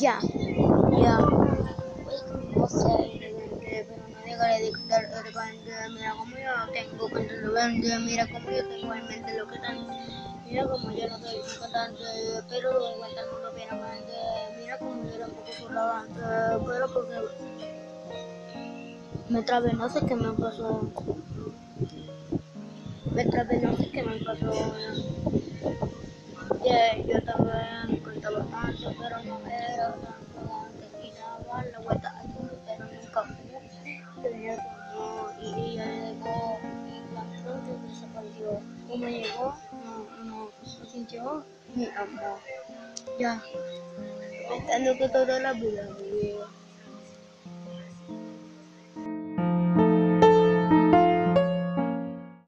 Ya. Ya. Pues no sé, de repente, pero no dejaré de contar mira cómo yo tengo que de repente, mira cómo yo tengo en mente lo que tan, mira como yo no soy un cantante, pero lo cuenta el mundo mira como yo era un poco surragante, pero porque me trabé, no sé qué me pasó. Me trabé, no sé qué me pasó. Yeah, yo también desapareció. Como llegó, no, no, no sintió mi amor. Ya, pensando que toda la vida me